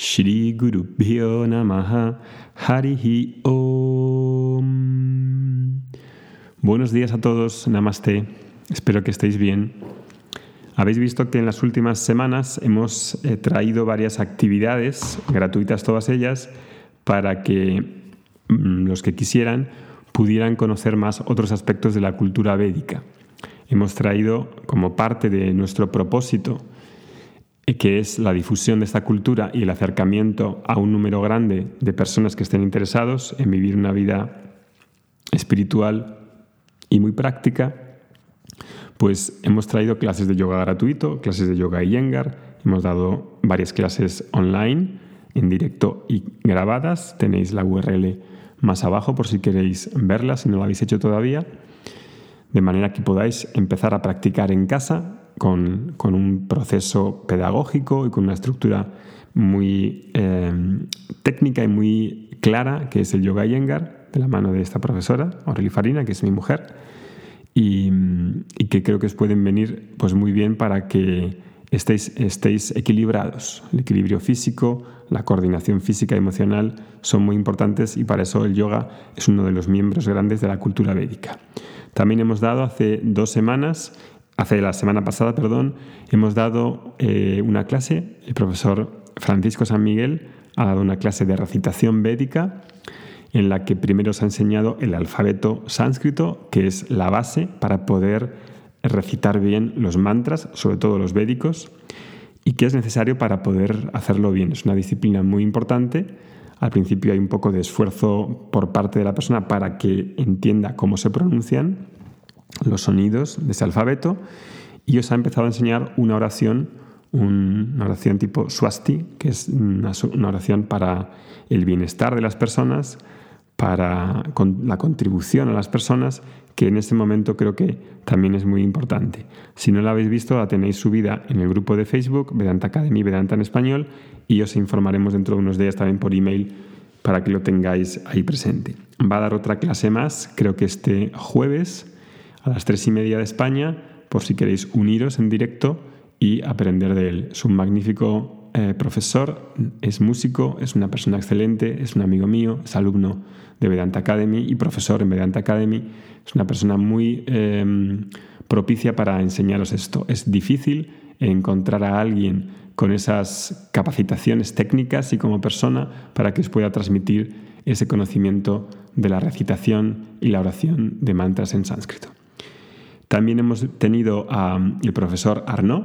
Shri Guru Bhyo Namaha Harihi Om. Buenos días a todos, Namaste. Espero que estéis bien. Habéis visto que en las últimas semanas hemos eh, traído varias actividades, gratuitas todas ellas, para que mm, los que quisieran pudieran conocer más otros aspectos de la cultura védica. Hemos traído como parte de nuestro propósito, que es la difusión de esta cultura y el acercamiento a un número grande de personas que estén interesados en vivir una vida espiritual y muy práctica, pues hemos traído clases de yoga gratuito, clases de yoga y yengar, hemos dado varias clases online, en directo y grabadas, tenéis la URL más abajo por si queréis verlas, si no lo habéis hecho todavía, de manera que podáis empezar a practicar en casa con, un proceso pedagógico y con una estructura muy eh, técnica y muy clara, que es el yoga yengar, de la mano de esta profesora, Aurelie Farina, que es mi mujer, y, que creo que os pueden venir pues, muy bien para que estéis, estéis equilibrados. El equilibrio físico, la coordinación física y emocional son muy importantes y para eso el yoga es uno de los miembros grandes de la cultura védica. También hemos dado hace dos semanas, hace la semana pasada, perdón, hemos dado eh, una clase, el profesor Francisco San Miguel ha dado una clase de recitación védica en la que primero se ha enseñado el alfabeto sánscrito, que es la base para poder recitar bien los mantras, sobre todo los védicos, y que es necesario para poder hacerlo bien. Es una disciplina muy importante. Al principio hay un poco de esfuerzo por parte de la persona para que entienda cómo se pronuncian los sonidos de ese alfabeto y os ha empezado a enseñar una oración, una oración tipo swasti, que es una, oración para el bienestar de las personas, para la contribución a las personas, que en este momento creo que también es muy importante. Si no la habéis visto, la tenéis subida en el grupo de Facebook, Vedanta Academy, Vedanta en español, y os informaremos dentro de unos días también por email para que lo tengáis ahí presente. Va a dar otra clase más, creo que este jueves a las tres y media de España, por si queréis uniros en directo y aprender de él. Es un magnífico eh, profesor, es músico, es una persona excelente, es un amigo mío, es alumno de Vedanta Academy y profesor en Vedanta Academy. Es una persona muy em, propicia para enseñaros esto. Es difícil encontrar a alguien con esas capacitaciones técnicas y como persona para que os pueda transmitir ese conocimiento de la recitación y la oración de mantras en sánscrito. También hemos tenido al profesor Arnaud,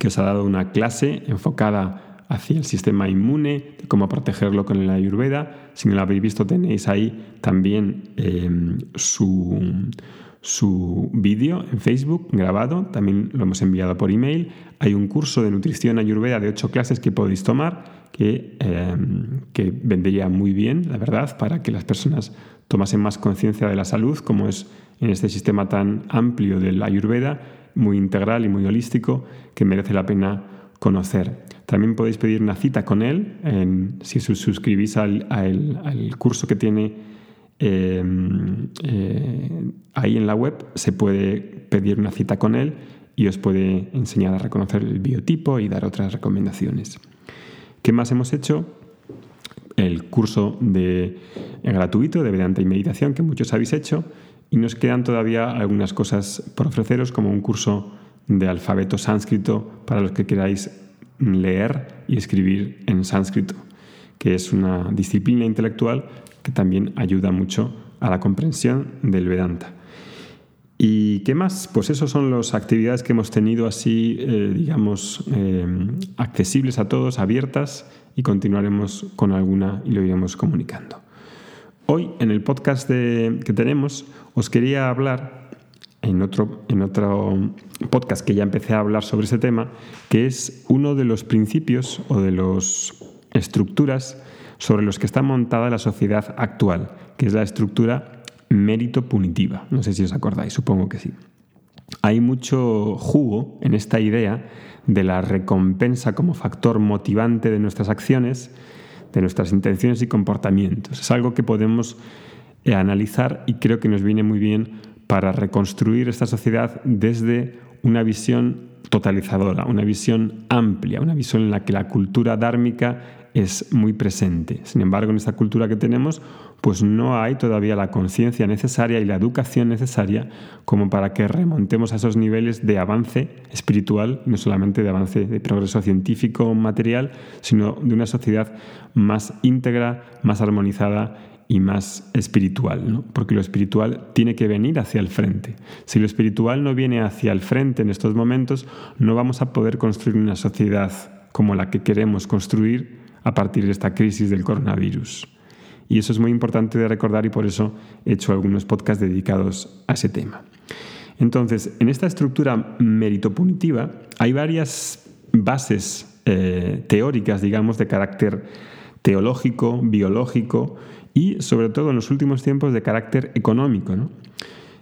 que os ha dado una clase enfocada hacia el sistema inmune, cómo protegerlo con la ayurveda. Si no lo habéis visto, tenéis ahí también em, su, su vídeo en Facebook grabado, también lo hemos enviado por email. Hay un curso de nutrición ayurveda de ocho clases que podéis tomar que, em, que vendría muy bien, la verdad, para que las personas tomasen más conciencia de la salud, como es en este sistema tan amplio del ayurveda muy integral y muy holístico que merece la pena conocer. También podéis pedir una cita con él si os suscribís al, curso que tiene em, eh, ahí en la web. Se puede pedir una cita con él y os puede enseñar a reconocer el biotipo y dar otras recomendaciones. ¿Qué más hemos hecho? El curso de, gratuito de Vedanta y Meditación que muchos habéis hecho y nos quedan todavía algunas cosas por ofreceros, como un curso de alfabeto sánscrito para los que queráis leer y escribir en sánscrito, que es una disciplina intelectual que también ayuda mucho a la comprensión del Vedanta. ¿Y qué más? Pues esas son las actividades que hemos tenido así, eh, digamos, eh, accesibles a todos, abiertas, y continuaremos con alguna y lo iremos comunicando. Hoy, en el podcast que tenemos, os quería hablar en otro, en otro podcast que ya empecé a hablar sobre ese tema, que es uno de los principios o de las estructuras sobre los que está montada la sociedad actual, que es la estructura mérito punitiva. No sé si os acordáis, supongo que sí. Hay mucho jugo en esta idea de la recompensa como factor motivante de nuestras acciones de nuestras intenciones y comportamientos. Es algo que podemos eh, analizar y creo que nos viene muy bien para reconstruir esta sociedad desde una visión totalizadora, una visión amplia, una visión en la que la cultura dármica es muy presente. Sin embargo, en esta cultura que tenemos, pues no hay todavía la conciencia necesaria y la educación necesaria como para que remontemos a esos niveles de avance espiritual, no solamente de avance de progreso científico material, sino de una sociedad más íntegra, más armonizada y más espiritual, porque lo espiritual tiene que venir hacia el frente. Si lo espiritual no viene hacia el frente en estos momentos, no vamos a poder construir una sociedad como la que queremos construir a partir de esta crisis del coronavirus. Y eso es muy importante de recordar y por eso he hecho algunos podcasts dedicados a ese tema. Entonces, en esta estructura meritopunitiva hay varias bases eh, teóricas, digamos, de carácter teológico, biológico y sobre todo en los últimos tiempos de carácter económico.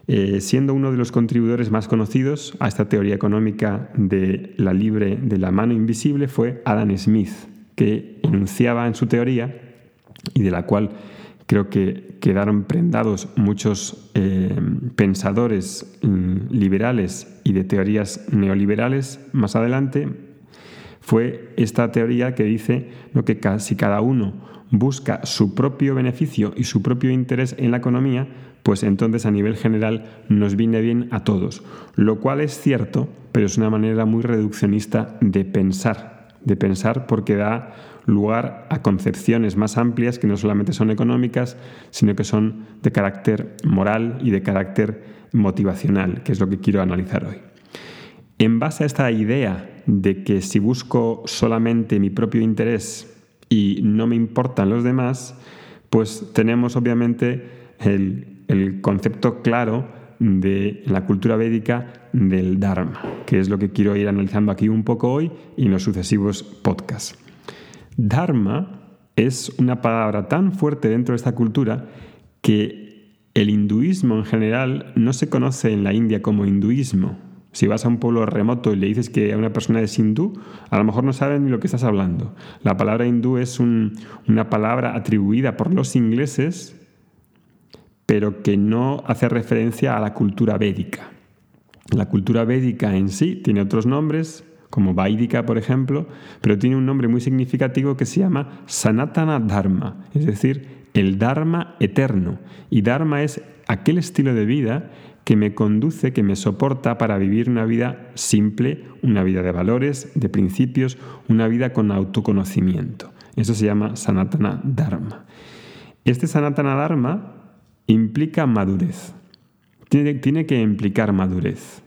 Eh, siendo uno de los contribuidores más conocidos a esta teoría económica de la libre de la mano invisible fue Adam Smith, que enunciaba en su teoría y de la cual creo que quedaron prendados muchos eh, pensadores mm, liberales y de teorías neoliberales más adelante, fue esta teoría que dice que si cada uno busca su propio beneficio y su propio interés en la economía, pues entonces a nivel general nos viene bien a todos. Lo cual es cierto, pero es una manera muy reduccionista de pensar, de pensar porque da lugar a concepciones más amplias que no solamente son económicas, sino que son de carácter moral y de carácter motivacional, que es lo que quiero analizar hoy. En base a esta idea de que si busco solamente mi propio interés y no me importan los demás, pues tenemos obviamente el, concepto claro de la cultura védica del Dharma, que es lo que quiero ir analizando aquí un poco hoy y en los sucesivos podcasts. Dharma es una palabra tan fuerte dentro de esta cultura que el hinduismo en general no se conoce en la India como hinduismo, si vas a un pueblo remoto y le dices que a una persona es hindú, a lo mejor no saben ni lo que estás hablando. La palabra hindú es una palabra atribuida por los ingleses, pero que no hace referencia a la cultura védica. La cultura védica en sí tiene otros nombres, como Vaidika, por ejemplo, pero tiene un nombre muy significativo que se llama Sanatana Dharma, es decir, el Dharma eterno. Y Dharma es aquel estilo de vida que me conduce, que me soporta para vivir una vida simple, una vida de valores, de principios, una vida con autoconocimiento. Eso se llama Sanatana Dharma. Este Sanatana Dharma implica madurez. Tiene, tiene que implicar madurez.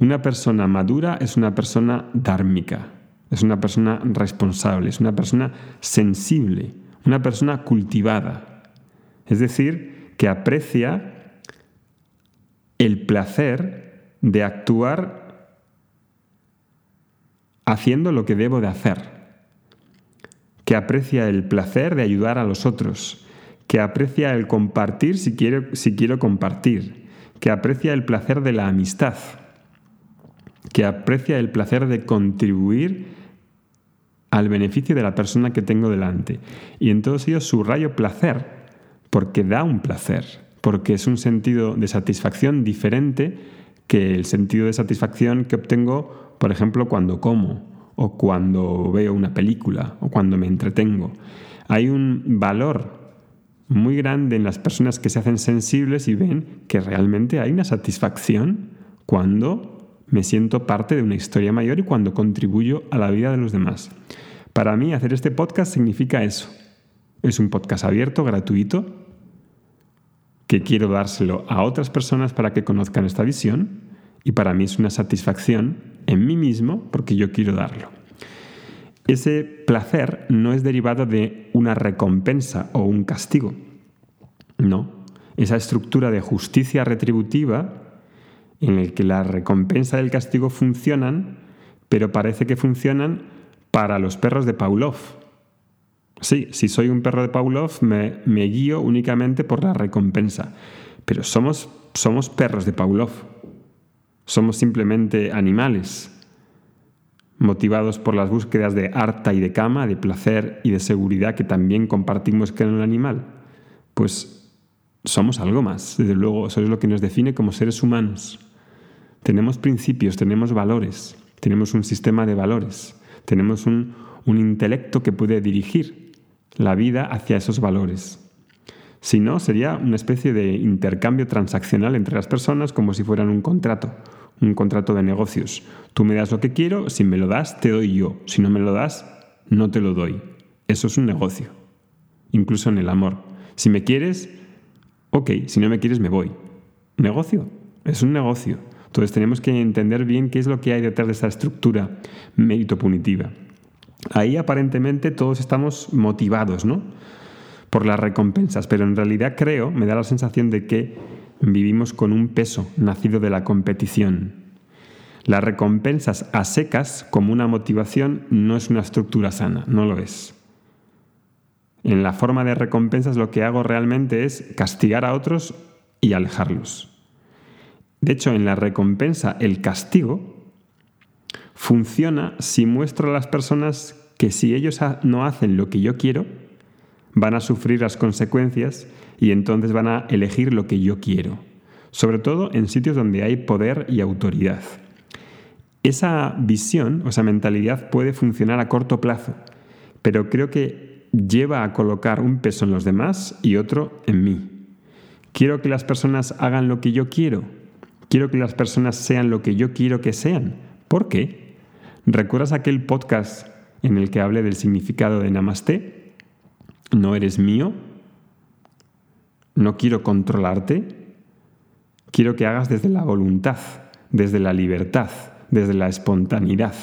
Una persona madura es una persona dármica, es una persona responsable, es una persona sensible, una persona cultivada. Es decir, que aprecia el placer de actuar haciendo lo que debo de hacer, que aprecia el placer de ayudar a los otros, que aprecia el compartir si quiero, si quiero compartir, que aprecia el placer de la amistad, que aprecia el placer de contribuir al beneficio de la persona que tengo delante. Y en todos ellos subrayo placer, porque da un placer porque es un sentido de satisfacción diferente que el sentido de satisfacción que obtengo, por ejemplo, cuando como o cuando veo una película o cuando me entretengo. Hay un valor muy grande en las personas que se hacen sensibles y ven que realmente hay una satisfacción cuando me siento parte de una historia mayor y cuando contribuyo a la vida de los demás. Para mí hacer este podcast significa eso. Es un podcast abierto, gratuito, que quiero dárselo a otras personas para que conozcan esta visión y para mí es una satisfacción en mí mismo porque yo quiero darlo. Ese placer no es derivado de una recompensa o un castigo. No. Esa estructura de justicia retributiva en el que la recompensa y el castigo funcionan, pero parece que funcionan para los perros de Pavlov, Sí, si soy un perro de Pavlov, me, guío únicamente por la recompensa. Pero somos, somos perros de Pavlov. Somos simplemente animales, motivados por las búsquedas de harta y de cama, de placer y de seguridad que también compartimos con el animal. Pues somos algo más, desde luego, eso es lo que nos define como seres humanos. Tenemos principios, tenemos valores, tenemos un sistema de valores, tenemos un, un intelecto que puede dirigir la vida hacia esos valores. Si no, sería una especie de intercambio transaccional entre las personas como si fueran un contrato, un contrato de negocios. Tú me das lo que quiero, si me lo das, te doy yo. Si no me lo das, no te lo doy. Eso es un negocio. Incluso en el amor. Si me quieres, ok, si no me quieres, me voy. Negocio. Es un negocio. Entonces tenemos que entender bien qué es lo que hay detrás de esa estructura mérito punitiva. Ahí aparentemente todos estamos motivados, ¿no? Por las recompensas, pero en realidad creo, me da la sensación de que vivimos con un peso nacido de la competición. Las recompensas a secas como una motivación no es una estructura sana, no lo es. En la forma de recompensas lo que hago realmente es castigar a otros y alejarlos. De hecho, en la recompensa, el castigo funciona si muestro a las personas que si ellos no hacen lo que yo quiero, van a sufrir las consecuencias y entonces van a elegir lo que yo quiero, sobre todo en sitios donde hay poder y autoridad. Esa visión o esa mentalidad puede funcionar a corto plazo, pero creo que lleva a colocar un peso en los demás y otro en mí. Quiero que las personas hagan lo que yo quiero, Quiero que las personas sean lo que yo quiero que sean. ¿Por qué? ¿Recuerdas aquel podcast en el que hablé del significado de Namaste? No eres mío. No quiero controlarte. Quiero que hagas desde la voluntad, desde la libertad, desde la espontaneidad.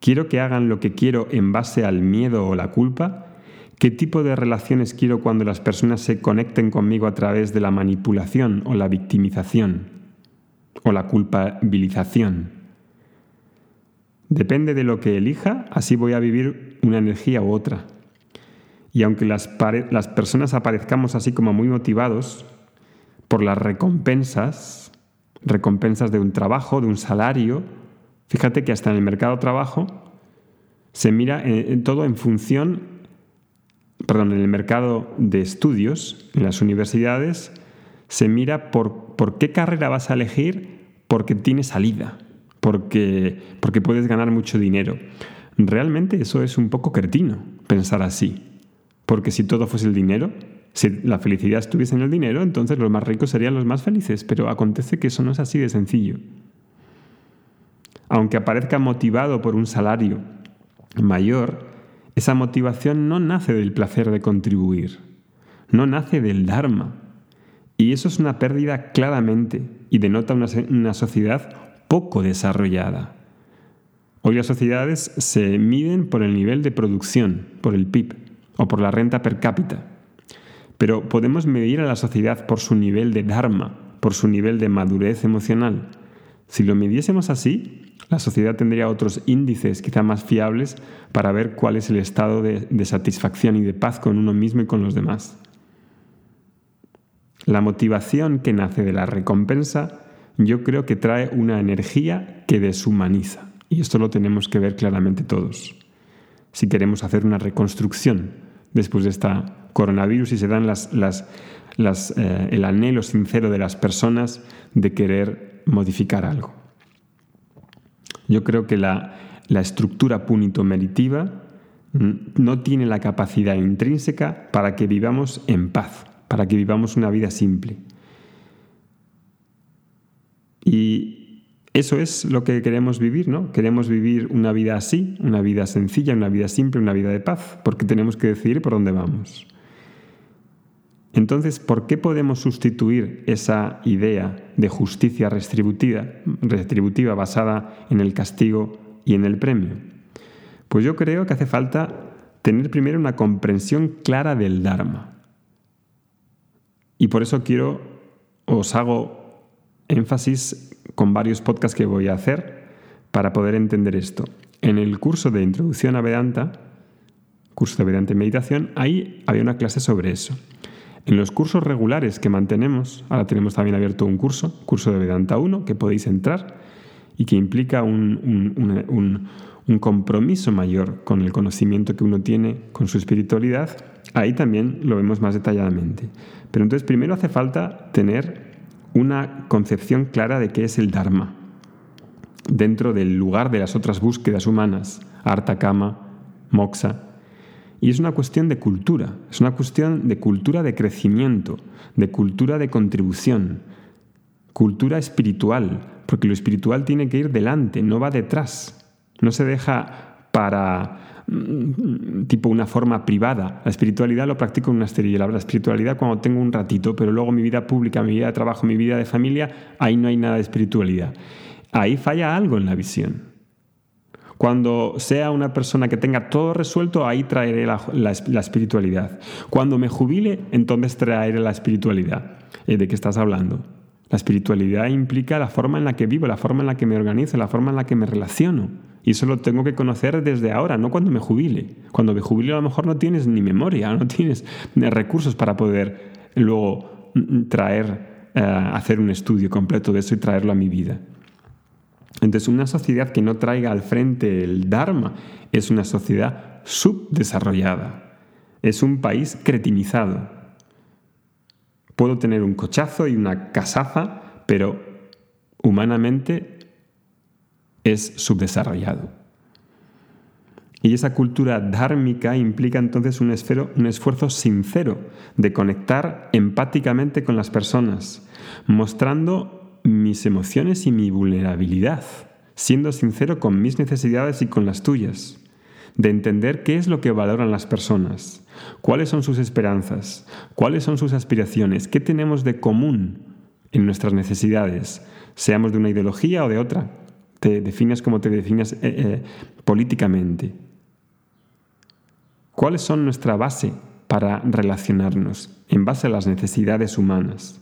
Quiero que hagan lo que quiero en base al miedo o la culpa ¿Qué tipo de relaciones quiero cuando las personas se conecten conmigo a través de la manipulación o la victimización o la culpabilización? Depende de lo que elija, así voy a vivir una energía u otra. Y aunque las, personas aparezcamos así como muy motivados por las recompensas, recompensas de un trabajo, de un salario, fíjate que hasta en el mercado de trabajo se mira en todo en función perdón, en el mercado de estudios, en las universidades, se mira por, por qué carrera vas a elegir porque tiene salida, porque, porque puedes ganar mucho dinero. Realmente eso es un poco cretino, pensar así. Porque si todo fuese el dinero, si la felicidad estuviese en el dinero, entonces los más ricos serían los más felices. Pero acontece que eso no es así de sencillo. Aunque aparezca motivado por un salario mayor, esa motivación no nace del placer de contribuir, no nace del Dharma. Y eso es una pérdida claramente y denota una, sociedad poco desarrollada. Hoy las sociedades se miden por el nivel de producción, por el PIB o por la renta per cápita. Pero podemos medir a la sociedad por su nivel de Dharma, por su nivel de madurez emocional. Si lo midiésemos así, la sociedad tendría otros índices quizá más fiables para ver cuál es el estado de, satisfacción y de paz con uno mismo y con los demás. La motivación que nace de la recompensa yo creo que trae una energía que deshumaniza. Y esto lo tenemos que ver claramente todos. Si queremos hacer una reconstrucción después de esta coronavirus y se dan eh, el anhelo sincero de las personas de querer modificar algo. Yo creo que la, estructura punito-meritiva no tiene la capacidad intrínseca para que vivamos en paz, para que vivamos una vida simple. Y eso es lo que queremos vivir, ¿no? Queremos vivir una vida así, una vida sencilla, una vida simple, una vida de paz, porque tenemos que decidir por dónde vamos. Entonces, ¿por qué podemos sustituir esa idea de justicia retributiva, retributiva basada en el castigo y en el premio? Pues yo creo que hace falta tener primero una comprensión clara del Dharma. Y por eso quiero, os hago énfasis con varios podcasts que voy a hacer para poder entender esto. En el curso de Introducción a Vedanta, curso de Vedanta y Meditación, ahí había una clase sobre eso. En los cursos regulares que mantenemos, ahora tenemos también abierto un curso, curso de Vedanta 1, que podéis entrar y que implica un, compromiso mayor con el conocimiento que uno tiene, con su espiritualidad, ahí también lo vemos más detalladamente. Pero entonces primero hace falta tener una concepción clara de qué es el Dharma. dentro del lugar de las otras búsquedas humanas, Arta Kama, Moksha. Y es una cuestión de cultura, es una cuestión de cultura de crecimiento, de cultura de contribución, cultura espiritual, porque lo espiritual tiene que ir delante, no va detrás, no se deja para tipo una forma privada. La espiritualidad lo practico en una esterilla. La espiritualidad cuando tengo un ratito, pero luego mi vida pública, mi vida de trabajo, mi vida de familia, ahí no hay nada de espiritualidad. Ahí falla algo en la visión. Cuando sea una persona que tenga todo resuelto, ahí traeré la, espiritualidad. Cuando me jubile, entonces traeré la espiritualidad. Eh, ¿De qué estás hablando? La espiritualidad implica la forma en la que vivo, la forma en la que me organizo, la forma en la que me relaciono. Y eso lo tengo que conocer desde ahora, no cuando me jubile. Cuando me jubile a lo mejor no tienes ni memoria, no tienes recursos para poder luego mm, traer, eh, hacer un estudio completo de eso y traerlo a mi vida. Entonces, una sociedad que no traiga al frente el Dharma es una sociedad subdesarrollada. Es un país cretinizado. Puedo tener un cochazo y una casaza, pero humanamente es subdesarrollado. Y esa cultura dármica implica entonces un, esfuerzo sincero de conectar empáticamente con las personas, mostrando mis emociones y mi vulnerabilidad, siendo sincero con mis necesidades y con las tuyas, de entender qué es lo que valoran las personas, cuáles son sus esperanzas, cuáles son sus aspiraciones, qué tenemos de común en nuestras necesidades, seamos de una ideología o de otra, te defines como te defines eh, eh, políticamente. ¿Cuáles son nuestra base para relacionarnos en base a las necesidades humanas?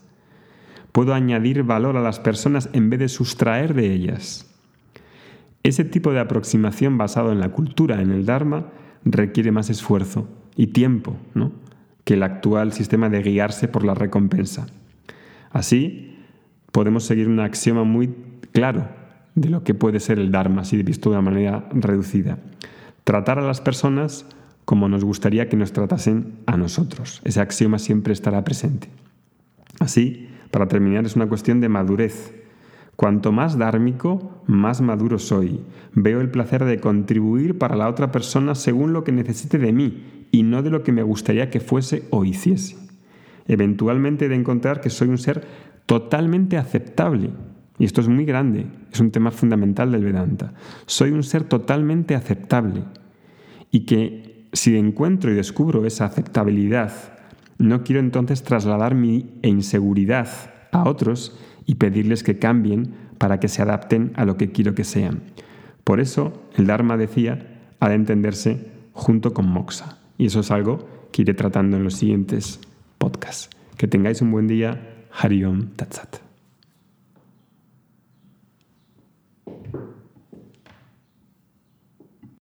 Puedo añadir valor a las personas en vez de sustraer de ellas. Ese tipo de aproximación basado en la cultura, en el Dharma, requiere más esfuerzo y tiempo ¿no? que el actual sistema de guiarse por la recompensa. Así, podemos seguir un axioma muy claro de lo que puede ser el Dharma, si visto de una manera reducida. Tratar a las personas como nos gustaría que nos tratasen a nosotros. Ese axioma siempre estará presente. Así, para terminar, es una cuestión de madurez. Cuanto más dármico, más maduro soy. Veo el placer de contribuir para la otra persona según lo que necesite de mí y no de lo que me gustaría que fuese o hiciese. Eventualmente he de encontrar que soy un ser totalmente aceptable. Y esto es muy grande, es un tema fundamental del Vedanta. Soy un ser totalmente aceptable. Y que si encuentro y descubro esa aceptabilidad no quiero entonces trasladar mi inseguridad a otros y pedirles que cambien para que se adapten a lo que quiero que sean. Por eso el Dharma decía ha de entenderse junto con Moksha. Y eso es algo que iré tratando en los siguientes podcasts. Que tengáis un buen día. Hariom Tatsat.